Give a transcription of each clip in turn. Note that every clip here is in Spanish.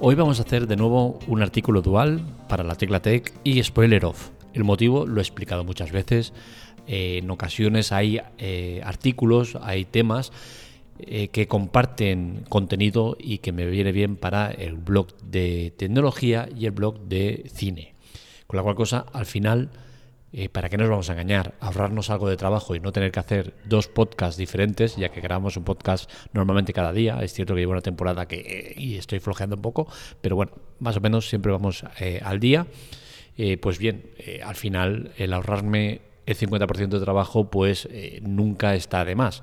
Hoy vamos a hacer de nuevo un artículo dual para la Tecla Tech y Spoiler Off. El motivo lo he explicado muchas veces. Eh, en ocasiones hay eh, artículos, hay temas eh, que comparten contenido y que me viene bien para el blog de tecnología y el blog de cine. Con la cual cosa, al final eh, ¿para qué nos vamos a engañar? Ahorrarnos algo de trabajo y no tener que hacer dos podcasts diferentes, ya que grabamos un podcast normalmente cada día. Es cierto que llevo una temporada que eh, y estoy flojeando un poco, pero bueno, más o menos siempre vamos eh, al día. pues bien, al final el ahorrarme el 50% de trabajo pues nunca está de más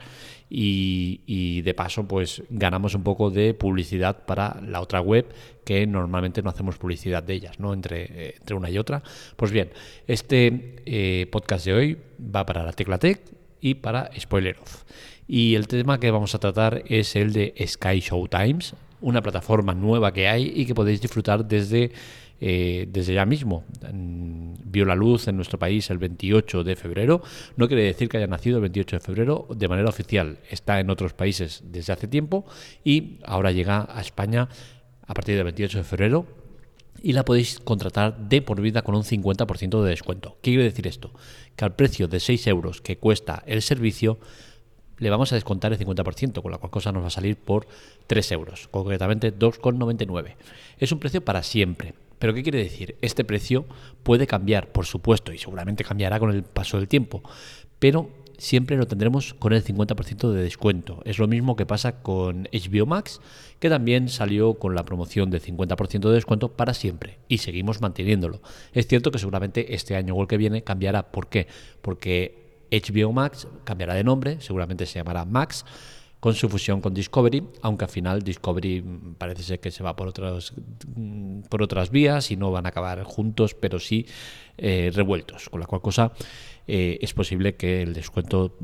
y, de paso pues ganamos un poco de publicidad para la otra web que normalmente no hacemos publicidad de ellas, ¿no? Entre, eh, entre una y otra. Pues bien, este eh, podcast de hoy va para la Tecla Tech y para Spoiler Off. Y el tema que vamos a tratar es el de Sky Show Times, una plataforma nueva que hay y que podéis disfrutar desde eh, desde ya mismo. Vio la luz en nuestro país el 28 de febrero. No quiere decir que haya nacido el 28 de febrero de manera oficial. Está en otros países desde hace tiempo y ahora llega a España a partir del 28 de febrero y la podéis contratar de por vida con un 50% de descuento. ¿Qué quiere decir esto? Que al precio de 6 euros que cuesta el servicio, le vamos a descontar el 50%, con la cual cosa nos va a salir por 3 euros, concretamente 2,99. Es un precio para siempre. ¿Pero qué quiere decir? Este precio puede cambiar, por supuesto, y seguramente cambiará con el paso del tiempo, pero siempre lo tendremos con el 50% de descuento. Es lo mismo que pasa con HBO Max, que también salió con la promoción de 50% de descuento para siempre y seguimos manteniéndolo. Es cierto que seguramente este año o el que viene cambiará. ¿Por qué? Porque HBO Max cambiará de nombre, seguramente se llamará Max con su fusión con Discovery, aunque al final Discovery mm, parece ser que se va por otras, mm, por otras vías y no van a acabar juntos, pero sí eh, revueltos, con la cual cosa eh, es posible que el descuento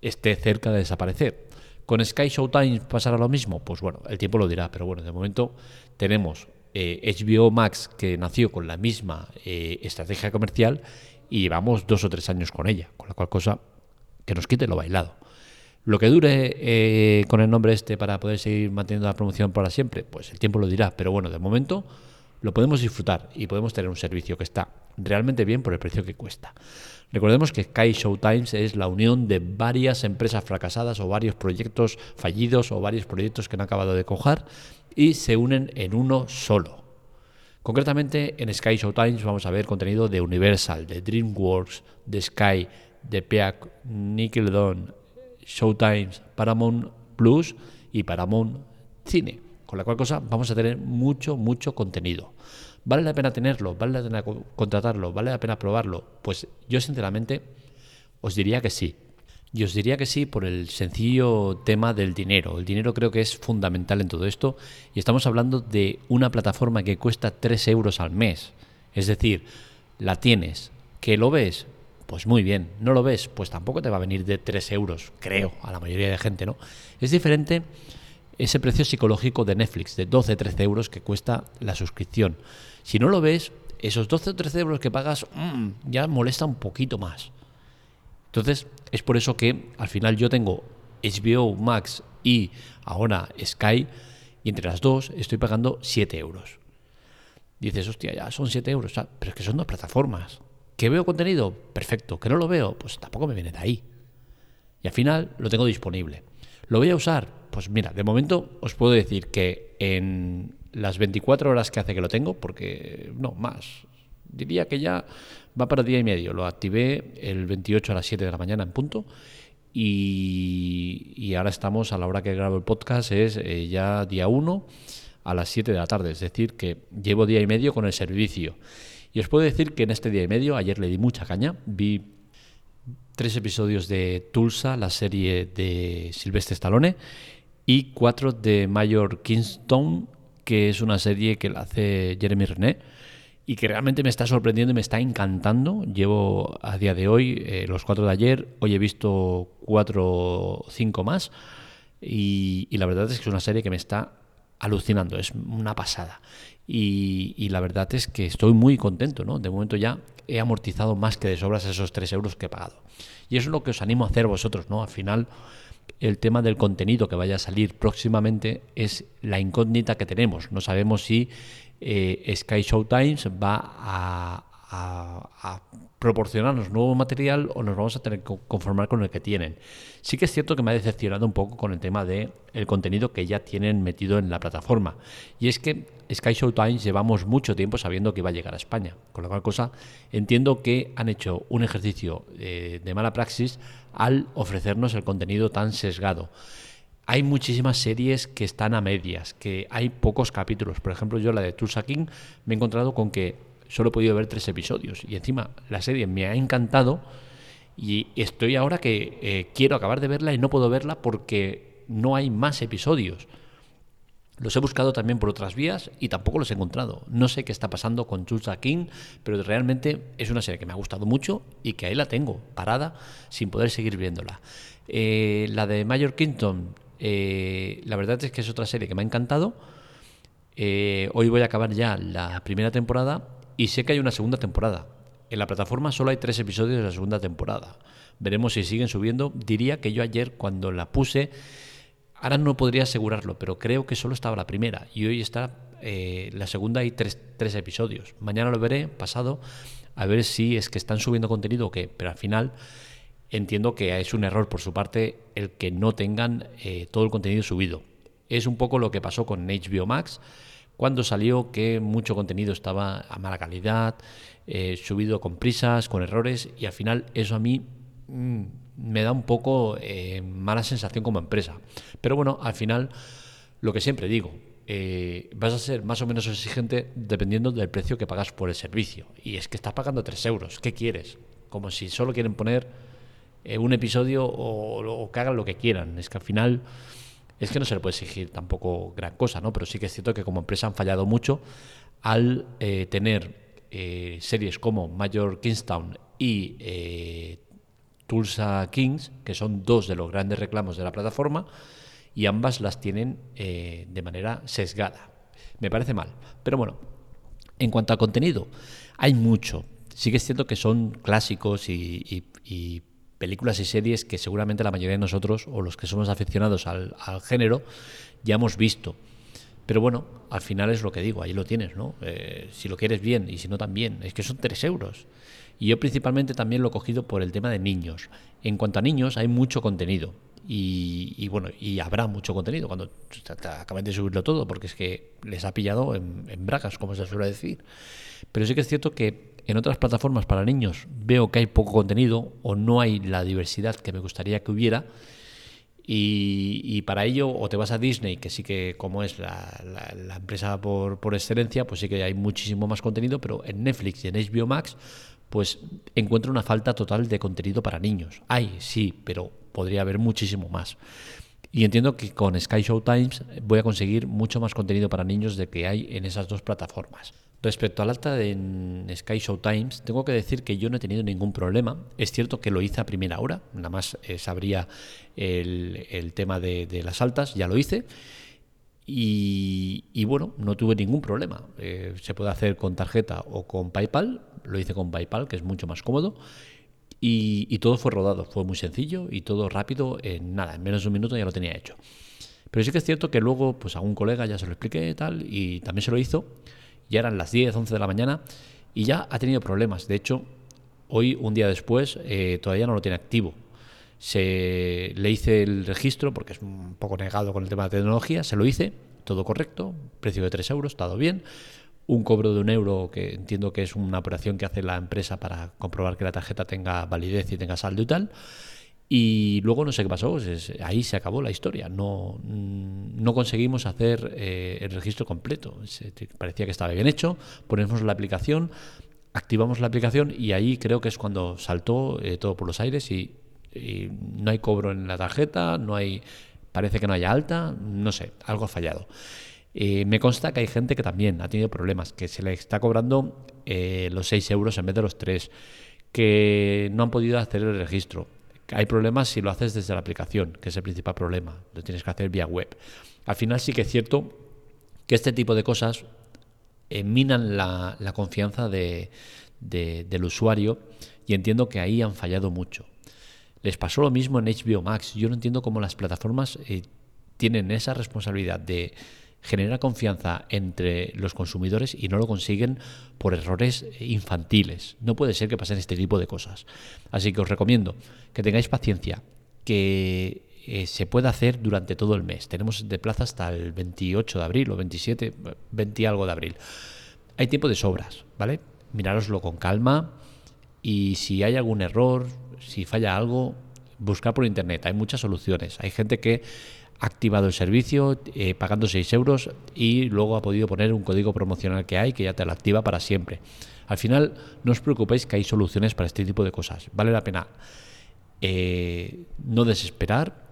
esté cerca de desaparecer. ¿Con Sky Showtime pasará lo mismo? Pues bueno, el tiempo lo dirá, pero bueno, de momento tenemos HBO eh, Max que nació con la misma estrategia comercial y llevamos dos o tres años con ella, con la cual cosa que nos quite lo bailado. Lo que dure eh, con el nombre este para poder seguir manteniendo la promoción para siempre, pues el tiempo lo dirá. Pero bueno, de momento lo podemos disfrutar y podemos tener un servicio que está realmente bien por el precio que cuesta. Recordemos que Sky Showtimes es la unión de varias empresas fracasadas o varios proyectos fallidos o varios proyectos que han acabado de cojar y se unen en uno solo. Concretamente en Sky Showtimes vamos a ver contenido de Universal, de DreamWorks, de Sky, de Peac, Nickelodeon, Showtimes, Paramount Plus y Paramount Cine. Con la cual cosa vamos a tener mucho, mucho contenido. ¿Vale la pena tenerlo? ¿Vale la pena contratarlo? ¿Vale la pena probarlo? Pues yo sinceramente os diría que sí. Y os diría que sí por el sencillo tema del dinero. El dinero creo que es fundamental en todo esto. Y estamos hablando de una plataforma que cuesta 3 euros al mes. Es decir, la tienes, que lo ves, pues muy bien. ¿No lo ves? Pues tampoco te va a venir de 3 euros, creo, a la mayoría de gente, ¿no? Es diferente ese precio psicológico de Netflix, de 12, 13 euros que cuesta la suscripción. Si no lo ves, esos 12 o 13 euros que pagas mm, ya molesta un poquito más. Entonces, es por eso que al final yo tengo HBO Max y ahora Sky, y entre las dos estoy pagando 7 euros. Dices, hostia, ya son 7 euros, pero es que son dos plataformas. ¿Que veo contenido? Perfecto. ¿Que no lo veo? Pues tampoco me viene de ahí. Y al final lo tengo disponible. ¿Lo voy a usar? Pues mira, de momento os puedo decir que en las 24 horas que hace que lo tengo, porque no, más, diría que ya va para día y medio. Lo activé el 28 a las 7 de la mañana en punto y, ahora estamos a la hora que grabo el podcast, es eh, ya día 1 a las 7 de la tarde. Es decir, que llevo día y medio con el servicio. Y os puedo decir que en este día y medio, ayer le di mucha caña, vi tres episodios de Tulsa, la serie de Silvestre Stallone, y cuatro de Mayor Kingston, que es una serie que la hace Jeremy René y que realmente me está sorprendiendo y me está encantando. Llevo a día de hoy eh, los cuatro de ayer, hoy he visto cuatro o cinco más y, y la verdad es que es una serie que me está alucinando, es una pasada. Y, la verdad es que estoy muy contento, ¿no? De momento ya he amortizado más que de sobras esos 3 euros que he pagado. Y eso es lo que os animo a hacer vosotros, ¿no? Al final, el tema del contenido que vaya a salir próximamente es la incógnita que tenemos. No sabemos si eh, Sky Showtimes va a, a, proporcionarnos nuevo material o nos vamos a tener que conformar con el que tienen. Sí que es cierto que me ha decepcionado un poco con el tema de el contenido que ya tienen metido en la plataforma. Y es que Sky Show Times llevamos mucho tiempo sabiendo que iba a llegar a España. Con la cual cosa entiendo que han hecho un ejercicio eh, de mala praxis al ofrecernos el contenido tan sesgado hay muchísimas series que están a medias, que hay pocos capítulos. Por ejemplo, yo la de Tulsa King me he encontrado con que solo he podido ver tres episodios y encima la serie me ha encantado y estoy ahora que eh, quiero acabar de verla y no puedo verla porque no hay más episodios. Los he buscado también por otras vías y tampoco los he encontrado. No sé qué está pasando con Tulsa King, pero realmente es una serie que me ha gustado mucho y que ahí la tengo, parada, sin poder seguir viéndola. Eh, la de Mayor Kington, eh, la verdad es que es otra serie que me ha encantado. hoy voy a acabar ya la primera temporada y sé que hay una segunda temporada. En la plataforma solo hay tres episodios de la segunda temporada. Veremos si siguen subiendo. Diría que yo ayer cuando la puse, ahora no podría asegurarlo, pero creo que solo estaba la primera. Y hoy está eh, la segunda y tres, tres episodios. Mañana lo veré, pasado, a ver si es que están subiendo contenido o qué. Pero al final entiendo que es un error por su parte el que no tengan eh, todo el contenido subido. Es un poco lo que pasó con HBO Max cuando salió que mucho contenido estaba a mala calidad, eh, subido con prisas, con errores, y al final eso a mí mm, me da un poco eh, mala sensación como empresa. Pero bueno, al final, lo que siempre digo, eh, vas a ser más o menos exigente dependiendo del precio que pagas por el servicio. Y es que estás pagando 3 euros, ¿qué quieres? Como si solo quieren poner un episodio o, o que hagan lo que quieran. Es que al final es que no se le puede exigir tampoco gran cosa, ¿no? Pero sí que es cierto que como empresa han fallado mucho al eh, tener eh, series como Major Kingstown y eh, Tulsa Kings, que son dos de los grandes reclamos de la plataforma, y ambas las tienen de manera sesgada. Me parece mal. Pero bueno, en cuanto a contenido, hay mucho. Sí que es cierto que son clásicos y películas y series que seguramente la mayoría de nosotros, o los que somos aficionados al, género, ya hemos visto. Pero bueno, al final es lo que digo, ahí lo tienes, ¿no? Eh, si lo quieres bien y si no también, es que son 3 euros. Y yo principalmente también lo he cogido por el tema de niños. En cuanto a niños, hay mucho contenido. Y, bueno, y habrá mucho contenido cuando acaben de subirlo todo, porque es que les ha pillado en, en bragas, como se suele decir. Pero sí que es cierto que en otras plataformas para niños veo que hay poco contenido o no hay la diversidad que me gustaría que hubiera. Y, para ello, o te vas a Disney, que sí que, como es la, empresa por, por, excelencia, pues sí que hay muchísimo más contenido, pero en Netflix y en HBO Max, pues encuentro una falta total de contenido para niños. Hay, sí, pero podría haber muchísimo más. Y entiendo que con Sky Show Times voy a conseguir mucho más contenido para niños de que hay en esas dos plataformas. Respecto al alta en Sky Show Times, tengo que decir que yo no he tenido ningún problema. Es cierto que lo hice a primera hora, nada más eh, sabría el, tema de, las altas, ya lo hice. Y, bueno, no tuve ningún problema. Eh, se puede hacer con tarjeta o con PayPal, lo hice con PayPal, que es mucho más cómodo. Y, y, todo fue rodado, fue muy sencillo y todo rápido, en nada, en menos de un minuto ya lo tenía hecho. Pero sí que es cierto que luego, pues a un colega ya se lo expliqué y tal, y también se lo hizo ya eran las 10, 11 de la mañana y ya ha tenido problemas. De hecho, hoy, un día después, eh, todavía no lo tiene activo. Se, le hice el registro porque es un poco negado con el tema de tecnología, se lo hice, todo correcto, precio de 3 euros, todo bien. Un cobro de un euro, que entiendo que es una operación que hace la empresa para comprobar que la tarjeta tenga validez y tenga saldo y tal. Y luego no sé qué pasó, ahí se acabó la historia. No, no conseguimos hacer eh, el registro completo. parecía que estaba bien hecho, ponemos la aplicación, activamos la aplicación y ahí creo que es cuando saltó eh, todo por los aires y, no hay cobro en la tarjeta, no hay, parece que no haya alta, no sé, algo ha fallado. Eh, me consta que hay gente que también ha tenido problemas, que se le está cobrando los 6 euros en vez de los 3, que no han podido hacer el registro hay problemas si lo haces desde la aplicación, que es el principal problema. Lo tienes que hacer vía web. Al final sí que es cierto que este tipo de cosas eh, minan la, confianza del usuario y entiendo que ahí han fallado mucho. Les pasó lo mismo en HBO Max. Yo no entiendo cómo las plataformas eh, tienen esa responsabilidad de generar confianza entre los consumidores y no lo consiguen por errores infantiles. No puede ser que pasen este tipo de cosas. Así que os recomiendo que tengáis paciencia, que eh, se pueda hacer durante todo el mes. Tenemos de plaza hasta el 28 de abril o 27, 20 y algo de abril. Hay tiempo de sobras, ¿vale? Mirároslo con calma y si hay algún error, si falla algo, buscar por internet. Hay muchas soluciones. Hay gente que ha activado el servicio eh, pagando 6 euros y luego ha podido poner un código promocional que hay que ya te lo activa para siempre. Al final, no os preocupéis que hay soluciones para este tipo de cosas. Vale la pena eh, no desesperar,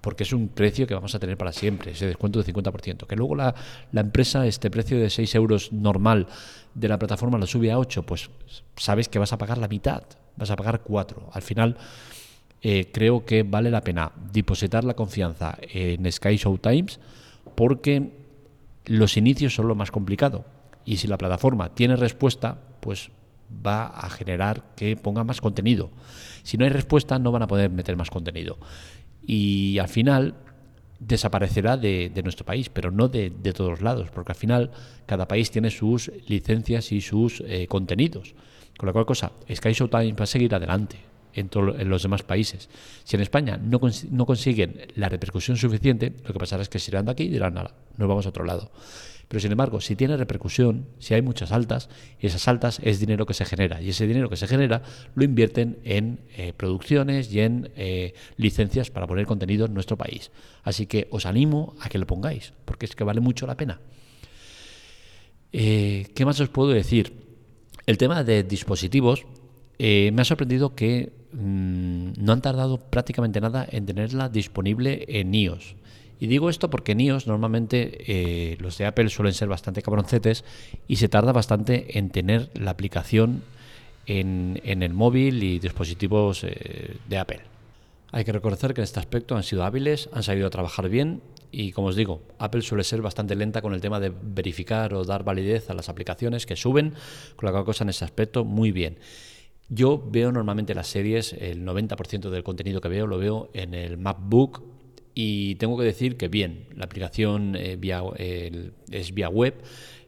porque es un precio que vamos a tener para siempre, ese descuento del 50%. Que luego la, empresa, este precio de 6 euros normal de la plataforma lo sube a 8, pues sabes que vas a pagar la mitad, vas a pagar 4. Al final, eh, creo que vale la pena depositar la confianza en Sky Show Times porque los inicios son lo más complicado. Y si la plataforma tiene respuesta, pues va a generar que ponga más contenido. Si no hay respuesta, no van a poder meter más contenido y al final desaparecerá de, nuestro país, pero no de, todos lados, porque al final cada país tiene sus licencias y sus eh, contenidos. Con la cual cosa, Sky Showtime va a seguir adelante en, en los demás países. Si en España no, no consiguen la repercusión suficiente, lo que pasará es que se irán de aquí y dirán, nada, nos vamos a otro lado. Pero sin embargo, si tiene repercusión, si hay muchas altas, esas altas es dinero que se genera. Y ese dinero que se genera lo invierten en eh, producciones y en eh, licencias para poner contenido en nuestro país. Así que os animo a que lo pongáis, porque es que vale mucho la pena. Eh, ¿Qué más os puedo decir? El tema de dispositivos me ha sorprendido que mm, no han tardado prácticamente nada en tenerla disponible en iOS. Y digo esto porque en iOS normalmente eh, los de Apple suelen ser bastante cabroncetes y se tarda bastante en tener la aplicación en, el móvil y dispositivos eh, de Apple. Hay que reconocer que en este aspecto han sido hábiles, han sabido trabajar bien y como os digo, Apple suele ser bastante lenta con el tema de verificar o dar validez a las aplicaciones que suben, con la cual cosa en ese aspecto muy bien. Yo veo normalmente las series, el 90% del contenido que veo lo veo en el MacBook y tengo que decir que bien, la aplicación eh, vía, es vía web,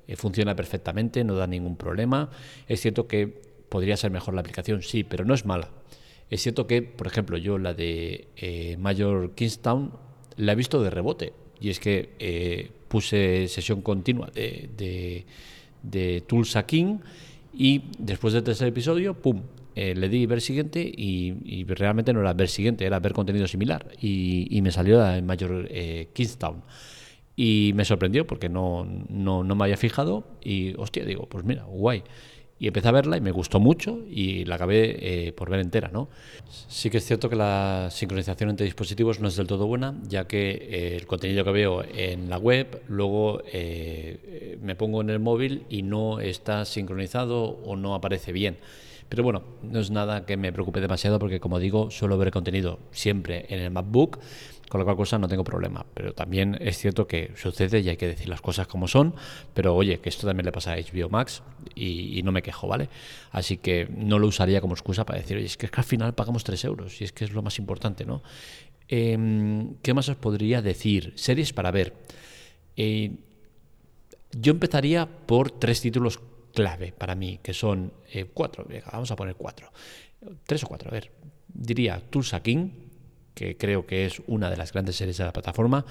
eh, funciona perfectamente, no da ningún problema. Es cierto que podría ser mejor la aplicación, sí, pero no es mala. Es cierto que, por ejemplo, yo la de eh, Mayor Kingstown la he visto de rebote. Y es que puse sesión continua de, de, de Tulsa King y después del tercer episodio, ¡pum! Eh, le di ver siguiente y, realmente no era ver siguiente, era ver contenido similar. Y, me salió en Mayor eh, Kingstown. Y me sorprendió porque no, no, no, me había fijado y, hostia, digo, pues mira, guay. Y empecé a verla y me gustó mucho y la acabé eh, por ver entera, ¿no? Sí que es cierto que la sincronización entre dispositivos no es del todo buena, ya que eh, el contenido que veo en la web, luego me pongo en el móvil y no está sincronizado o no aparece bien. Pero bueno, no es nada que me preocupe demasiado porque, como digo, suelo ver contenido siempre en el MacBook, con lo cual cosa no tengo problema. Pero también es cierto que sucede y hay que decir las cosas como son. Pero oye, que esto también le pasa a HBO Max y, no me quejo, ¿vale? Así que no lo usaría como excusa para decir, oye, es que, al final pagamos 3 euros y es que es lo más importante, ¿no? Em, ¿Qué más os podría decir? Series para ver. Eh, yo empezaría por tres títulos clave para mí, que son eh, cuatro, vamos a poner cuatro, tres o cuatro, a ver, diría Tulsa King, que creo que es una de las grandes series de la plataforma,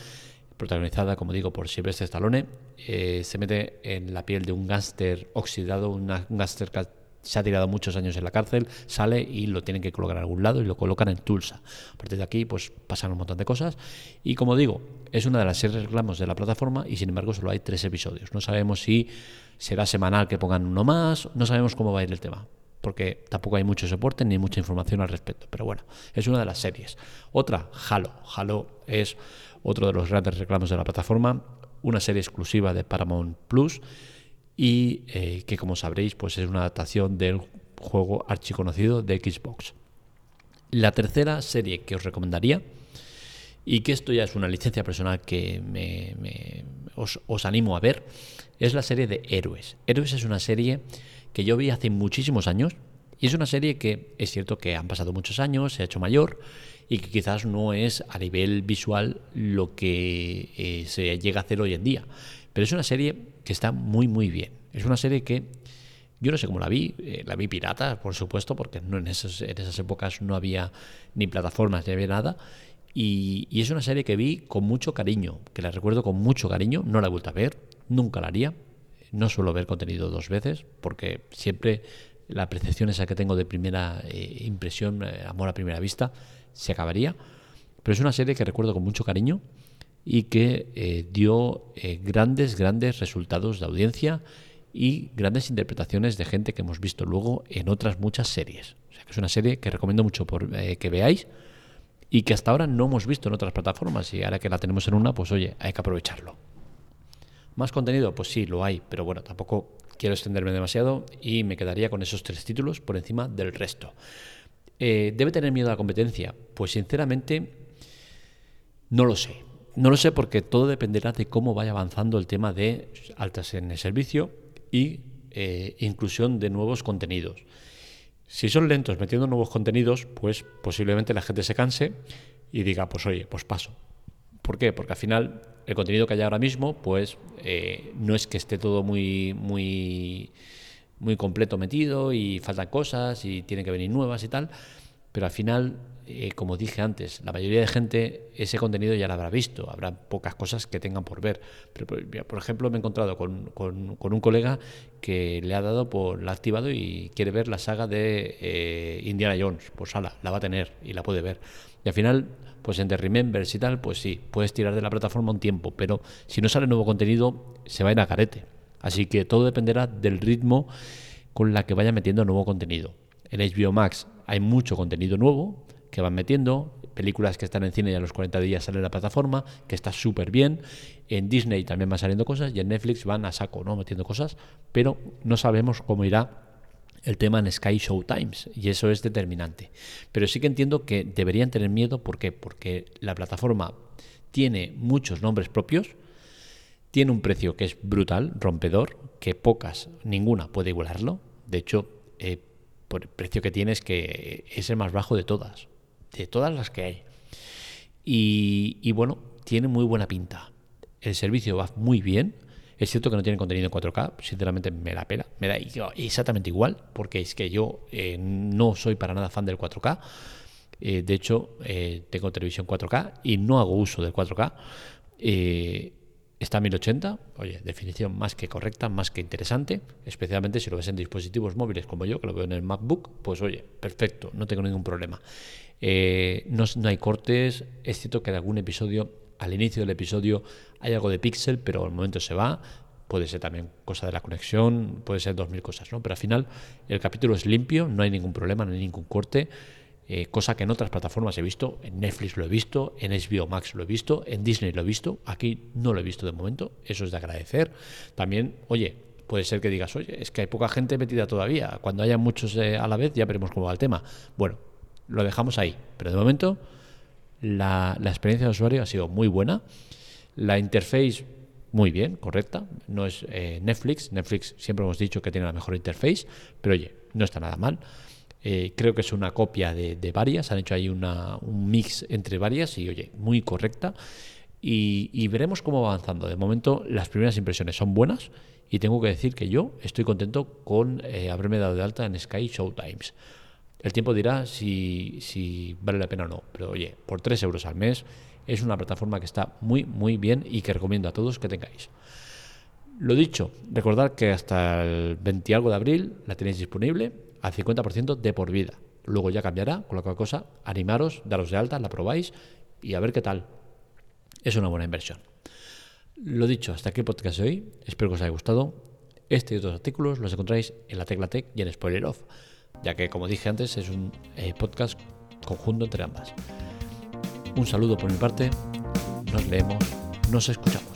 protagonizada, como digo, por Sylvester Stallone, eh, se mete en la piel de un gángster oxidado, un gángster que se ha tirado muchos años en la cárcel, sale y lo tienen que colocar a algún lado y lo colocan en Tulsa. A partir de aquí, pues pasan un montón de cosas. Y como digo, es una de las series reclamos de la plataforma y sin embargo solo hay tres episodios. No sabemos si será semanal que pongan uno más, no sabemos cómo va a ir el tema, porque tampoco hay mucho soporte ni mucha información al respecto. Pero bueno, es una de las series. Otra, Halo. Halo es otro de los grandes reclamos de la plataforma, una serie exclusiva de Paramount Plus y eh, que como sabréis pues es una adaptación del juego archiconocido de Xbox. La tercera serie que os recomendaría y que esto ya es una licencia personal que me, os, animo a ver, es la serie de Héroes. Héroes es una serie que yo vi hace muchísimos años, Y es una serie que es cierto que han pasado muchos años, se ha hecho mayor y que quizás no es a nivel visual lo que eh, se llega a hacer hoy en día. Pero es una serie que está muy, muy bien. Es una serie que yo no sé cómo la vi, eh, la vi pirata, por supuesto, porque no en, esas, en esas épocas no había ni plataformas ni había nada. Y, y, es una serie que vi con mucho cariño, que la recuerdo con mucho cariño, no la he vuelto a ver, nunca la haría. No suelo ver contenido dos veces, porque siempre la percepción esa que tengo de primera eh, impresión, eh, amor a primera vista, se acabaría. Pero es una serie que recuerdo con mucho cariño y que eh, dio grandes, grandes resultados de audiencia y grandes interpretaciones de gente que hemos visto luego en otras muchas series. O sea que es una serie que recomiendo mucho por, que veáis y que hasta ahora no hemos visto en otras plataformas y ahora que la tenemos en una, pues oye, hay que aprovecharlo. ¿Más contenido? Pues sí, lo hay, pero bueno, tampoco quiero extenderme demasiado y me quedaría con esos tres títulos por encima del resto. Eh, ¿Debe tener miedo a la competencia? Pues sinceramente no lo sé. No lo sé porque todo dependerá de cómo vaya avanzando el tema de altas en el servicio y eh, inclusión de nuevos contenidos. Si son lentos metiendo nuevos contenidos, pues posiblemente la gente se canse y diga, pues oye, pues paso. ¿Por qué? Porque al final el contenido que hay ahora mismo, pues eh, no es que esté todo muy, muy, muy completo metido y faltan cosas y tienen que venir nuevas y tal, pero al final, eh, como dije antes, la mayoría de gente ese contenido ya lo habrá visto, habrá pocas cosas que tengan por ver. Pero, por ejemplo, me he encontrado con, con, un colega que le ha dado por, la activado y quiere ver la saga de eh, Indiana Jones, pues ala, la va a tener y la puede ver. Y al final pues entre Remembers y tal, pues sí, puedes tirar de la plataforma un tiempo, pero si no sale nuevo contenido, se va a ir a carete. Así que todo dependerá del ritmo con la que vaya metiendo nuevo contenido. En HBO Max hay mucho contenido nuevo que van metiendo, películas que están en cine y a los 40 días sale la plataforma, que está súper bien. En Disney también van saliendo cosas y en Netflix van a saco, ¿no? Metiendo cosas, pero no sabemos cómo irá el tema en Sky Show Times y eso es determinante. Pero sí que entiendo que deberían tener miedo ¿por qué? porque la plataforma tiene muchos nombres propios, tiene un precio que es brutal, rompedor, que pocas, ninguna puede igualarlo. De hecho, eh, por el precio que tiene es que es el más bajo de todas, de todas las que hay. Y, bueno, tiene muy buena pinta. El servicio va muy bien es cierto que no tiene contenido en 4K, sinceramente me la pela, me da exactamente igual, porque es que yo eh, no soy para nada fan del 4K. Eh, de hecho, eh, tengo televisión 4K y no hago uso del 4K. está a 1080, oye, definición más que correcta, más que interesante, especialmente si lo ves en dispositivos móviles como yo, que lo veo en el MacBook, pues oye, perfecto, no tengo ningún problema. No, no hay cortes, es cierto que en algún episodio al inicio del episodio hay algo de píxel, pero al momento se va. Puede ser también cosa de la conexión, puede ser dos mil cosas, ¿no? Pero al final el capítulo es limpio, no hay ningún problema, no hay ningún corte. Eh, cosa que en otras plataformas he visto, en Netflix lo he visto, en HBO Max lo he visto, en Disney lo he visto, aquí no lo he visto de momento, eso es de agradecer. También, oye, puede ser que digas, oye, es que hay poca gente metida todavía, cuando haya muchos eh, a la vez ya veremos cómo va el tema. Bueno, lo dejamos ahí, pero de momento la, experiencia de usuario ha sido muy buena. La interface, muy bien, correcta. No es eh, Netflix. Netflix siempre hemos dicho que tiene la mejor interface, pero oye, no está nada mal. Eh, creo que es una copia de, varias. Han hecho ahí una, un mix entre varias y, oye, muy correcta. Y, veremos cómo va avanzando. De momento, las primeras impresiones son buenas y tengo que decir que yo estoy contento con eh, haberme dado de alta en Sky Showtimes. El tiempo dirá si, vale la pena o no, pero oye, por 3 euros al mes es una plataforma que está muy, muy bien y que recomiendo a todos que tengáis. Lo dicho, recordad que hasta el 20 algo de abril la tenéis disponible al 50% de por vida. Luego ya cambiará, con la cosa, animaros, daros de alta, la probáis y a ver qué tal. Es una buena inversión. Lo dicho, hasta aquí el podcast de hoy. Espero que os haya gustado. Este y otros artículos los encontráis en la Tecla Tech y en Spoiler Off ya que como dije antes es un eh, podcast conjunto entre ambas. Un saludo por mi parte, nos leemos, nos escuchamos.